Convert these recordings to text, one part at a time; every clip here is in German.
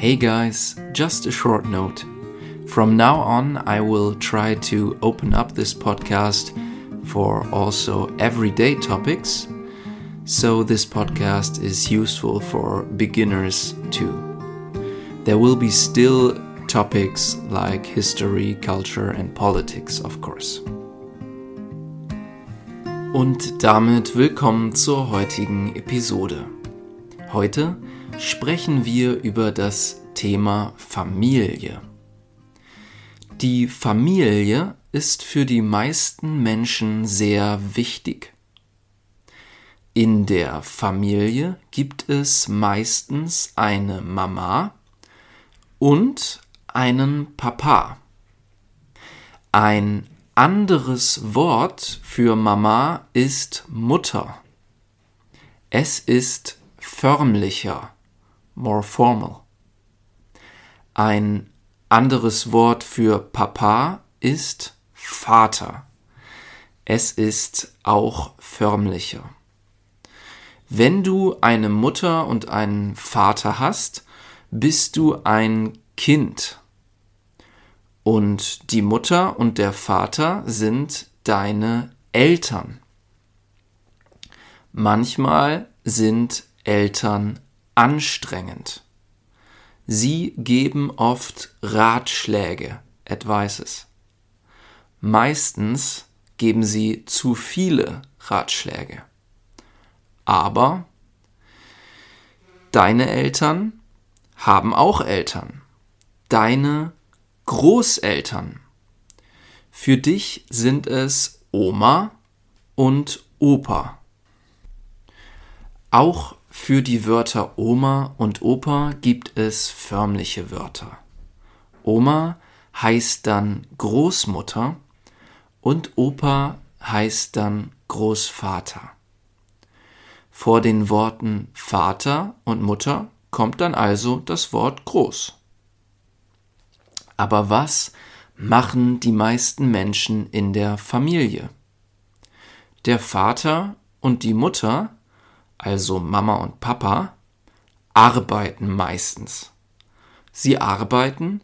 Hey guys, just a short note. From now on, I will try to open up this podcast for also everyday topics. So, this podcast is useful for beginners too. There will be still topics like history, culture, and politics, of course. Und damit willkommen zur heutigen Episode. Heute sprechen wir über das Thema Familie. Die Familie ist für die meisten Menschen sehr wichtig. In der Familie gibt es meistens eine Mama und einen Papa. Ein anderes Wort für Mama ist Mutter. Es ist förmlicher, more formal. Ein anderes Wort für Papa ist Vater. Es ist auch förmlicher. Wenn du eine Mutter und einen Vater hast, bist du ein Kind und die Mutter und der Vater sind deine Eltern. Manchmal sind Eltern anstrengend. Sie geben oft Ratschläge, Advices. Meistens geben sie zu viele Ratschläge. Aber deine Eltern haben auch Eltern. Deine Großeltern. Für dich sind es Oma und Opa. Auch für die Wörter Oma und Opa gibt es förmliche Wörter. Oma heißt dann Großmutter und Opa heißt dann Großvater. Vor den Worten Vater und Mutter kommt dann also das Wort groß. Aber was machen die meisten Menschen in der Familie? Der Vater und die Mutter, also Mama und Papa, arbeiten meistens. Sie arbeiten,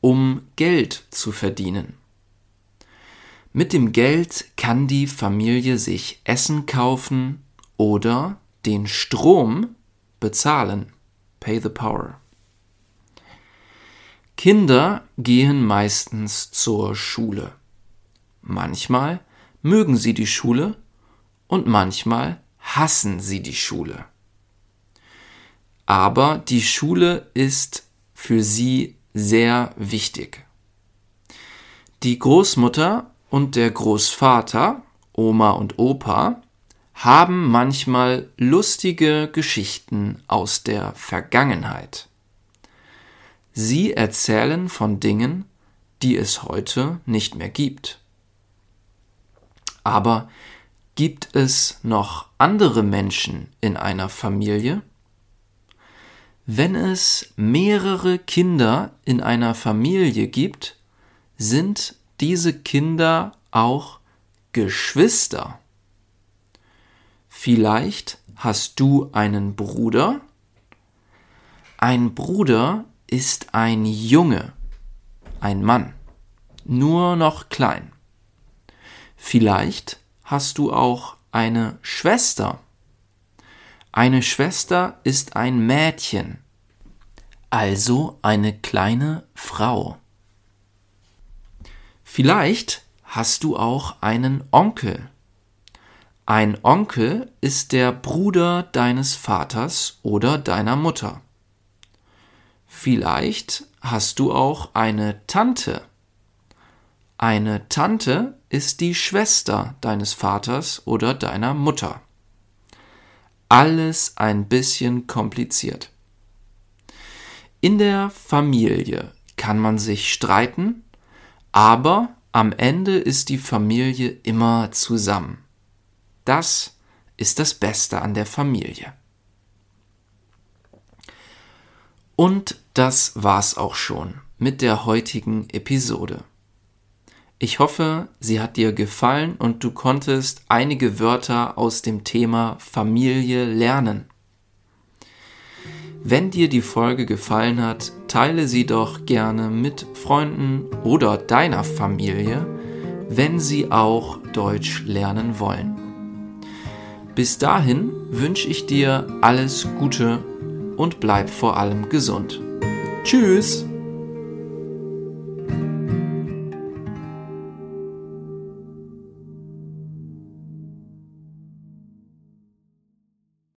um Geld zu verdienen. Mit dem Geld kann die Familie sich Essen kaufen oder den Strom bezahlen. Pay the power. Kinder gehen meistens zur Schule. Manchmal mögen sie die Schule und manchmal hassen sie die Schule. Aber die Schule ist für sie sehr wichtig. Die Großmutter und der Großvater, Oma und Opa, haben manchmal lustige Geschichten aus der Vergangenheit. Sie erzählen von Dingen, die es heute nicht mehr gibt. Aber gibt es noch andere Menschen in einer Familie? Wenn es mehrere Kinder in einer Familie gibt, sind diese Kinder auch Geschwister. Vielleicht hast du einen Bruder. Ein Bruder ist ein Junge, ein Mann, nur noch klein. Vielleicht hast du auch eine Schwester. Eine Schwester ist ein Mädchen, also eine kleine Frau. Vielleicht hast du auch einen Onkel. Ein Onkel ist der Bruder deines Vaters oder deiner Mutter. Vielleicht hast du auch eine Tante. Eine Tante ist die Schwester deines Vaters oder deiner Mutter. Alles ein bisschen kompliziert. In der Familie kann man sich streiten, aber am Ende ist die Familie immer zusammen. Das ist das Beste an der Familie. Und das war's auch schon mit der heutigen Episode. Ich hoffe, sie hat dir gefallen und du konntest einige Wörter aus dem Thema Familie lernen. Wenn dir die Folge gefallen hat, teile sie doch gerne mit Freunden oder deiner Familie, wenn sie auch Deutsch lernen wollen. Bis dahin wünsche ich dir alles Gute und bleib vor allem gesund. Tschüss!